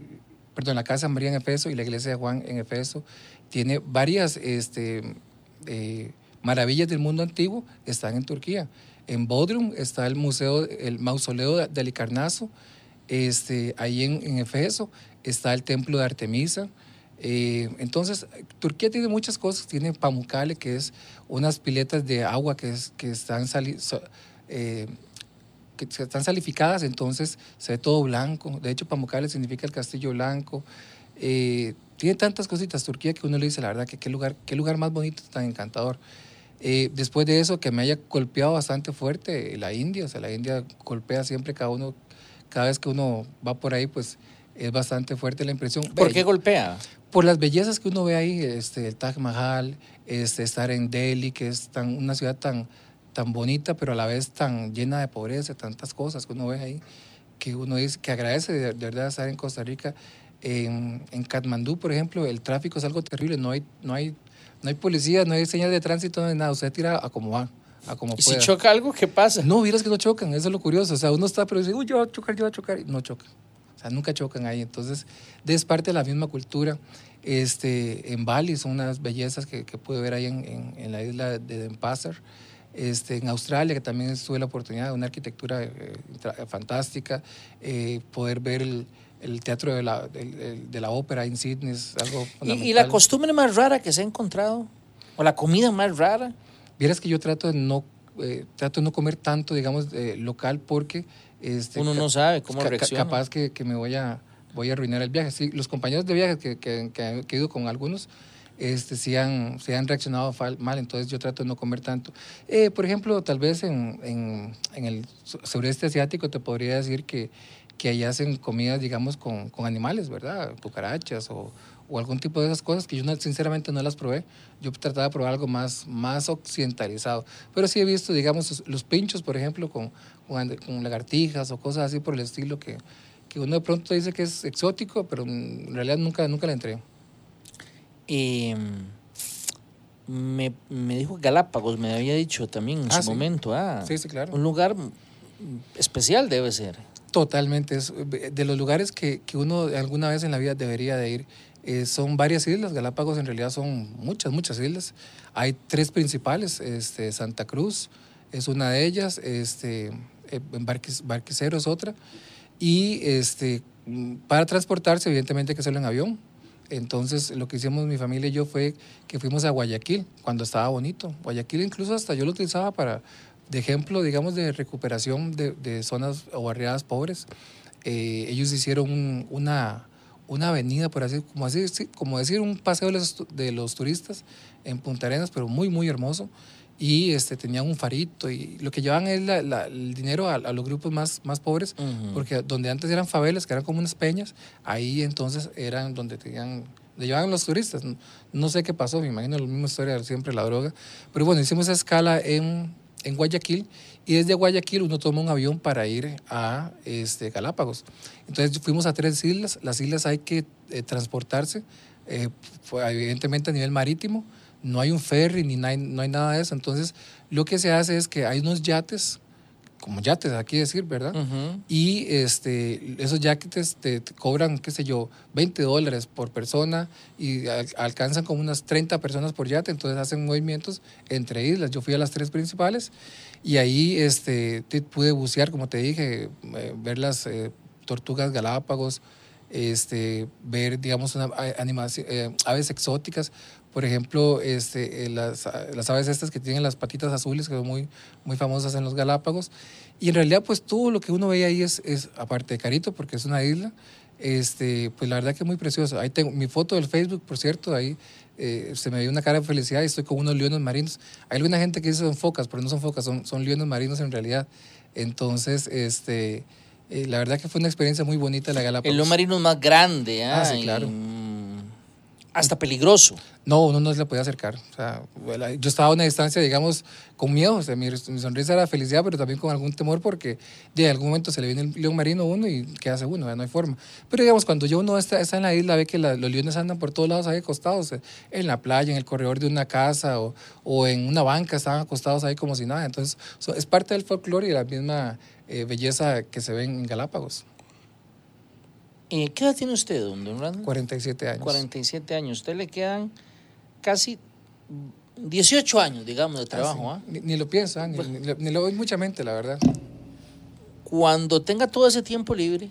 perdón, la casa María en Efeso y la iglesia de Juan en Efeso. Tiene varias este, eh, maravillas del mundo antiguo, están en Turquía. En Bodrum está el museo, el mausoleo de Halicarnaso, este, ahí en, Efeso está el templo de Artemisa. Eh, entonces, Turquía tiene muchas cosas, tiene Pamukkale, que es unas piletas de agua que, es, que están sali- so- eh, que están salificadas, entonces se ve todo blanco. De hecho, Pamukkale significa el castillo blanco. Eh, tiene tantas cositas Turquía que uno le dice, la verdad, que qué lugar, qué lugar más bonito, tan encantador. Eh, después de eso, que me haya golpeado bastante fuerte, la India, o sea, la India golpea siempre cada uno, cada vez que uno va por ahí, pues es bastante fuerte la impresión. ¿Por qué golpea? por las bellezas que uno ve ahí, este, el Taj Mahal, este, estar en Delhi, que es tan, una ciudad tan, tan bonita, pero a la vez tan llena de pobreza, tantas cosas que uno ve ahí, que uno dice que agradece de, de verdad estar en Costa Rica. En, en Katmandú, por ejemplo, el tráfico es algo terrible, no hay, no hay, no hay policía, no hay señal de tránsito, no hay nada, usted tira a como va, a como ¿Y si pueda. choca algo, qué pasa? No, miras que no chocan, eso es lo curioso. O sea, uno está, pero dice, uy, yo voy a chocar, yo voy a chocar, y no chocan. O sea, nunca chocan ahí. Entonces, es parte de la misma cultura. Este, en Bali son unas bellezas que, que pude ver ahí en, en, en la isla de Denpasar. Este, en Australia, que también tuve la oportunidad de una arquitectura eh, fantástica, eh, poder ver el, el teatro de la, del- de la ópera en Sydney es algo ¿Y, y fundamental. la costumbre más rara que se ha encontrado? ¿O la comida más rara? Vieras que yo trato de no, eh, trato de no comer tanto, digamos, local porque... Este, Uno no sabe cómo ca- reacciona. Capaz que, que me voy a, voy a arruinar el viaje. Sí, los compañeros de viaje que, que, que he ido con algunos, este, sí, han, sí han reaccionado mal, entonces yo trato de no comer tanto. Eh, por ejemplo, tal vez en, en, en el su- sureste asiático te podría decir que, que allá hacen comidas, digamos, con, con animales, ¿verdad? Cucarachas o, o algún tipo de esas cosas que yo no- sinceramente no las probé. Yo trataba de probar algo más, más occidentalizado. Pero sí he visto, digamos, los- pinchos, por ejemplo, con, con, con lagartijas o cosas así por el estilo que, que uno de pronto dice que es exótico, pero en realidad nunca, nunca le entré. Eh, me, me dijo Galápagos, me había dicho también en Ah, su sí. momento. Ah, Sí, sí, claro. Un lugar especial debe ser. Totalmente, es de los lugares que, que uno alguna vez en la vida debería de ir. eh, son varias islas, Galápagos en realidad son muchas, muchas islas. Hay tres principales, este, Santa Cruz es una de ellas, este, eh, Barquis- Barquicero es otra. Y este, mm, para transportarse, evidentemente hay que hacerlo en avión. Entonces, lo que hicimos mi familia y yo fue que fuimos a Guayaquil cuando estaba bonito. Guayaquil incluso hasta yo lo utilizaba para, de ejemplo, digamos, de recuperación de, zonas o barriadas pobres. Eh, ellos hicieron un- una, una avenida, por así, como, así, sí, como decir, un paseo de los, de los turistas en Punta Arenas, pero muy, muy hermoso. Y este, tenían un farito y lo que llevan es la- la- el dinero a, a los grupos más, más pobres, porque donde antes eran favelas, que eran como unas peñas, ahí entonces eran donde tenían, le llevaban los turistas. No, no sé qué pasó, me imagino la misma historia siempre, la droga. Pero bueno, hicimos esa escala en, en Guayaquil y desde Guayaquil uno toma un avión para ir a este, Galápagos. Entonces fuimos a tres islas, las islas hay que eh, transportarse, eh, evidentemente a nivel marítimo, no hay un ferry ni na- no hay nada de eso. Entonces lo que se hace es que hay unos yates, como yates, aquí decir, ¿verdad? Y este, esos jackets te, te cobran, qué sé yo, 20 dólares por persona y al- alcanzan como unas 30 personas por yate, entonces hacen movimientos entre islas. Yo fui a las tres principales y ahí este, te- pude bucear, como te dije, eh, ver las eh, tortugas galápagos, este, ver, digamos, una, eh, aves exóticas. Por ejemplo, este, eh, las, aves estas que tienen las patitas azules, que son muy, muy famosas en los Galápagos. Y en realidad, pues todo lo que uno ve ahí es, aparte de carito, porque es una isla, este, pues la verdad que es muy precioso. Ahí tengo mi foto del Facebook, por cierto, ahí eh, se me dio una cara de felicidad y estoy con unos leones marinos. Hay alguna gente que dice son focas, pero no son focas, son, son leones marinos en realidad. Entonces, este, eh, la verdad que fue una experiencia muy bonita la Galápagos. El león marino es más grande, ¿ah? Ah, sí, claro. Y, mm, hasta peligroso. No, uno no se le podía acercar. O sea, yo estaba a una distancia, digamos, con miedo. O sea, mi, mi sonrisa era felicidad, pero también con algún temor porque de algún momento se le viene el león marino a uno y ¿qué hace uno? Ya No hay forma. Pero digamos, cuando yo uno está, está en la isla, ve que la- los leones andan por todos lados ahí acostados, eh, en la playa, en el corredor de una casa o, o en una banca, están acostados ahí como si nada. Entonces, so- es parte del folclore y la misma eh, belleza que se ve en Galápagos. Eh, ¿Qué edad tiene usted, don don Randall? 47 años. 47 años. Usted le quedan casi 18 años, digamos, de trabajo. Ah, ¿ah? sí. ni, ni lo pienso, ah, ni, ni, le doy mucha mente, la verdad. Cuando tenga todo ese tiempo libre,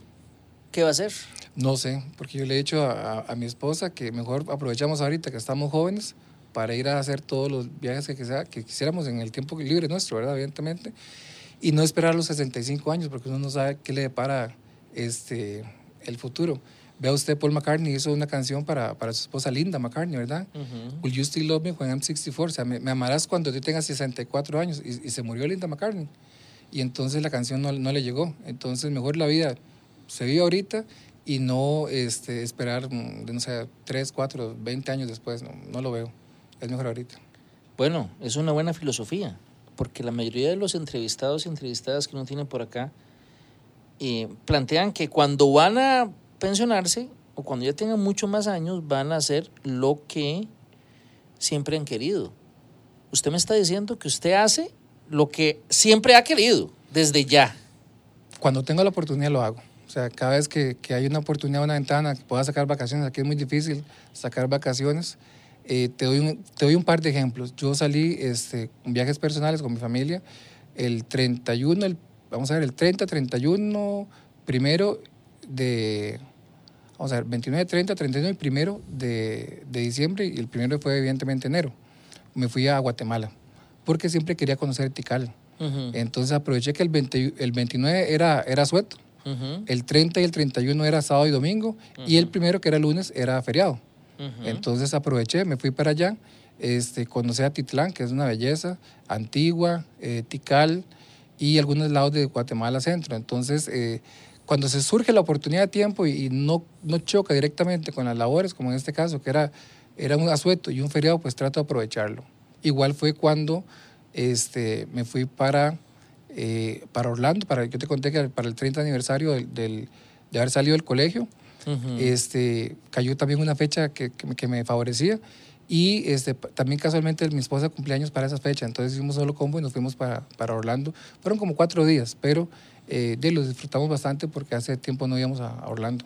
¿qué va a hacer? No sé, porque yo le he dicho a, a- a mi esposa que mejor aprovechamos ahorita que estamos jóvenes para ir a hacer todos los viajes que, quisiera- que quisiéramos en el tiempo libre nuestro, ¿verdad? Evidentemente. Y no esperar los 65 años, porque uno no sabe qué le depara este, el futuro. Vea usted, Paul McCartney hizo una canción para, para su esposa Linda McCartney, ¿verdad? Will You Still Love Me When I'm 64? O sea, me, me amarás cuando yo tenga 64 años. Y, y se murió Linda McCartney. Y entonces la canción no, no le llegó. Entonces, mejor la vida se vive ahorita y no este, esperar, mm, no sé, 3, 4, 20 años después. No, no lo veo. Es mejor ahorita. Bueno, es una buena filosofía, porque la mayoría de los entrevistados y entrevistadas que uno tiene por acá eh, plantean que cuando van a pensionarse o cuando ya tengan mucho más años van a hacer lo que siempre han querido. Usted me está diciendo que usted hace lo que siempre ha querido, desde ya. Cuando tengo la oportunidad lo hago. O sea, cada vez que, que hay una oportunidad, una ventana, que pueda sacar vacaciones, aquí es muy difícil sacar vacaciones. Eh, te, doy un, te doy un par de ejemplos. Yo salí este, en viajes personales con mi familia el 31, el, vamos a ver, el 30, 31, primero de, vamos a ver, 29, 30, 31 y primero de, de diciembre y el primero fue evidentemente enero. Me fui a Guatemala porque siempre quería conocer Tikal. Ujú, Entonces aproveché que el, 20 el 29 era, era sueto, ujú, el 30 y el 31 era sábado y domingo, y el primero, que era lunes, era feriado. Entonces aproveché, me fui para allá, este, conocí a Titlán, que es una belleza, Antigua, eh, Tikal y algunos lados de Guatemala Centro. Entonces, eh, cuando se surge la oportunidad de tiempo y, no, no choca directamente con las labores, como en este caso, que era, era un asueto y un feriado, pues trato de aprovecharlo. Igual fue cuando este, me fui para, eh, para Orlando, para, yo te conté que para el 30 aniversario del, del, de haber salido del colegio, este, cayó también una fecha que, que, me favorecía. Y este, también casualmente mi esposa cumpleaños para esa fecha, entonces hicimos solo combo y nos fuimos para, para Orlando. Fueron como cuatro días, pero eh, de los disfrutamos bastante porque hace tiempo no íbamos a, Orlando.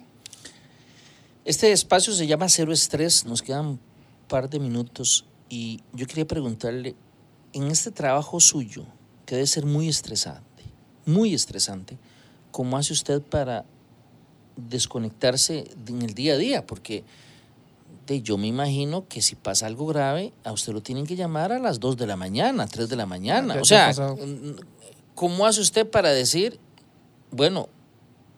Este espacio se llama Cero Estrés, nos quedan un par de minutos y yo quería preguntarle, en este trabajo suyo, que debe ser muy estresante, muy estresante, ¿cómo hace usted para desconectarse en el día a día? Porque de, yo me imagino que si pasa algo grave, a usted lo tienen que llamar a las 2 de la mañana, 3 de la mañana. O sea, ¿cómo hace usted para decir, bueno,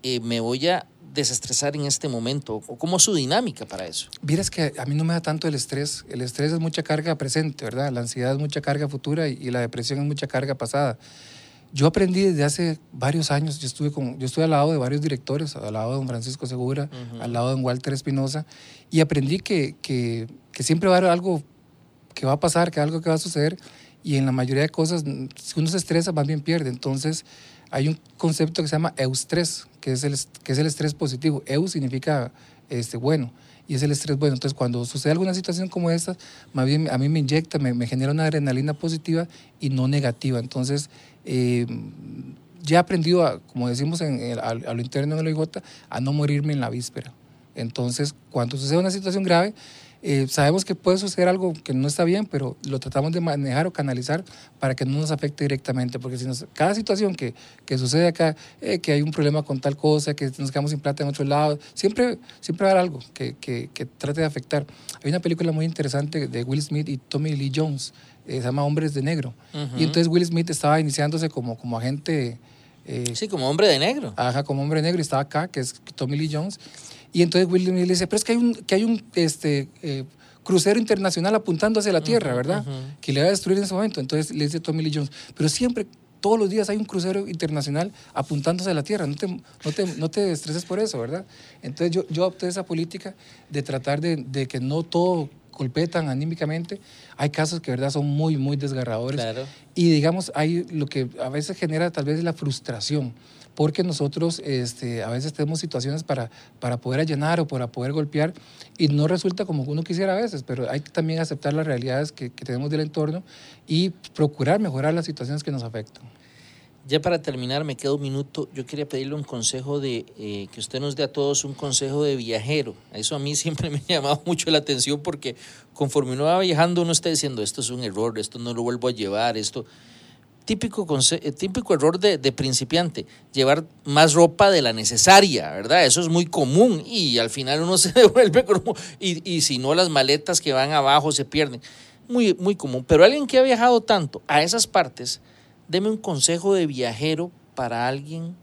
eh, me voy a desestresar en este momento? ¿O cómo es su dinámica para eso? Vieras que a mí no me da tanto el estrés. El estrés es mucha carga presente, ¿verdad? La ansiedad es mucha carga futura y, la depresión es mucha carga pasada. Yo aprendí desde hace varios años, yo estuve, con, yo estuve al lado de varios directores, al lado de don Francisco Segura, al lado de don Walter Espinosa, y aprendí que, que, que, siempre va a haber algo que va a pasar, que algo que va a suceder, y en la mayoría de cosas, si uno se estresa, más bien pierde. Entonces, hay un concepto que se llama eustrés, que es el, que es el estrés positivo. Eu significa este, bueno y es el estrés bueno. Entonces, cuando sucede alguna situación como esta, más bien a mí me inyecta, me, genera una adrenalina positiva y no negativa. Entonces, eh, ya he aprendido, a, como decimos en, a, a, lo interno en el OIJ, a no morirme en la víspera. Entonces, cuando sucede una situación grave, eh, sabemos que puede suceder algo que no está bien, pero lo tratamos de manejar o canalizar para que no nos afecte directamente, porque si nos, cada situación que, que sucede acá, eh, que hay un problema con tal cosa, que nos quedamos sin plata en otro lado, siempre, siempre va a haber algo que, que, que trate de afectar. Hay una película muy interesante de Will Smith y Tommy Lee Jones, eh, se llama Hombres de Negro, y entonces Will Smith estaba iniciándose como, como agente... sí, como hombre de negro. Ajá, como hombre de negro, y estaba acá, que es Tommy Lee Jones, y entonces William le dice, pero es que hay un, que hay un este, eh, crucero internacional apuntando hacia la Tierra, ¿verdad? Que le va a destruir en ese momento. Entonces le dice Tommy Lee Jones, pero siempre, todos los días hay un crucero internacional apuntándose a la Tierra. No te, no te, no te estreses por eso, ¿verdad? Entonces yo, yo opté esa política de tratar de, de que no todo golpee tan anímicamente. Hay casos que, ¿verdad?, son muy, muy desgarradores. Claro. Y digamos, hay lo que a veces genera tal vez la frustración porque nosotros este, a veces tenemos situaciones para, para poder allanar o para poder golpear y no resulta como uno quisiera a veces, pero hay que también aceptar las realidades que, que tenemos del entorno y procurar mejorar las situaciones que nos afectan. Ya para terminar, me queda un minuto. Yo quería pedirle un consejo de eh, que usted nos dé a todos un consejo de viajero. Eso a mí <laughs> siempre me ha llamado mucho la atención porque conforme uno va viajando, uno está diciendo esto es un error, esto no lo vuelvo a llevar, esto típico, eh, típico error de, principiante, llevar más ropa de la necesaria, ¿verdad? Eso es muy común y al final uno <laughs> se devuelve y, y si no las maletas que van abajo se pierden. Muy, muy común. Pero alguien que ha viajado tanto a esas partes, deme un consejo de viajero para alguien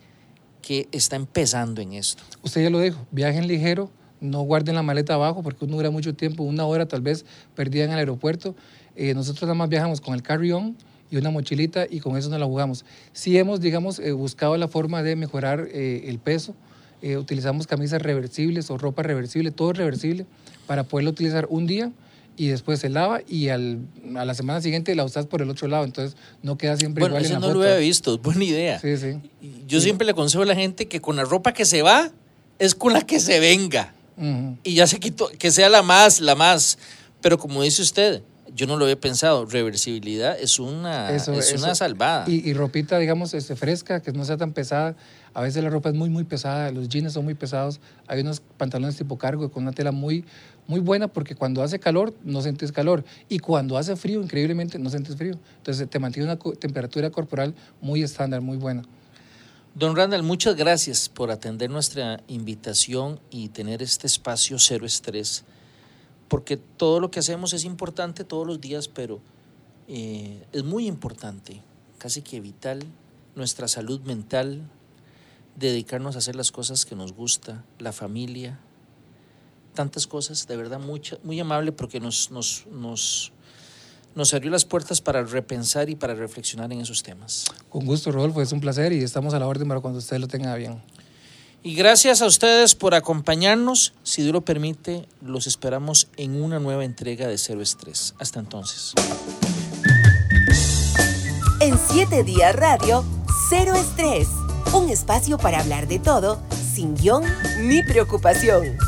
que está empezando en esto. Usted ya lo dijo, viajen ligero, no guarden la maleta abajo porque uno dura mucho tiempo, una hora tal vez perdida en el aeropuerto. Eh, nosotros nada más viajamos con el carry-on y una mochilita y con eso nos la jugamos. Si hemos, digamos, eh, buscado la forma de mejorar eh, el peso. Eh, utilizamos camisas reversibles o ropa reversible, todo reversible, para poderlo utilizar un día y después se lava y al, a la semana siguiente la usas por el otro lado, entonces no queda siempre bueno, igual eso en la no lo había visto, es buena idea. Sí, sí. Yo siempre le aconsejo a la gente que con la ropa que se va es con la que se venga. Y ya se quitó, que sea la más, la más. Pero como dice usted, yo no lo había pensado. Reversibilidad es una, es una salvada. Y, ropita, digamos, este, fresca, que no sea tan pesada. A veces la ropa es muy, muy pesada, los jeans son muy pesados. Hay unos pantalones tipo cargo con una tela muy, muy buena porque cuando hace calor no sientes calor y cuando hace frío, increíblemente, no sientes frío. Entonces te mantiene una temperatura corporal muy estándar, muy buena. Don Randall, muchas gracias por atender nuestra invitación y tener este espacio cero estrés porque todo lo que hacemos es importante todos los días, pero eh, es muy importante, casi que vital, nuestra salud mental, dedicarnos a hacer las cosas que nos gusta, la familia, tantas cosas, de verdad mucha, muy amable porque nos, nos, nos, nos abrió las puertas para repensar y para reflexionar en esos temas. Con gusto, Rodolfo, es un placer y estamos a la orden para cuando usted lo tenga bien. Y gracias a ustedes por acompañarnos. Si Dios lo permite, los esperamos en una nueva entrega de Cero Estrés. Hasta entonces. En 7 días radio, Cero Estrés. Un espacio para hablar de todo, sin guion ni preocupación.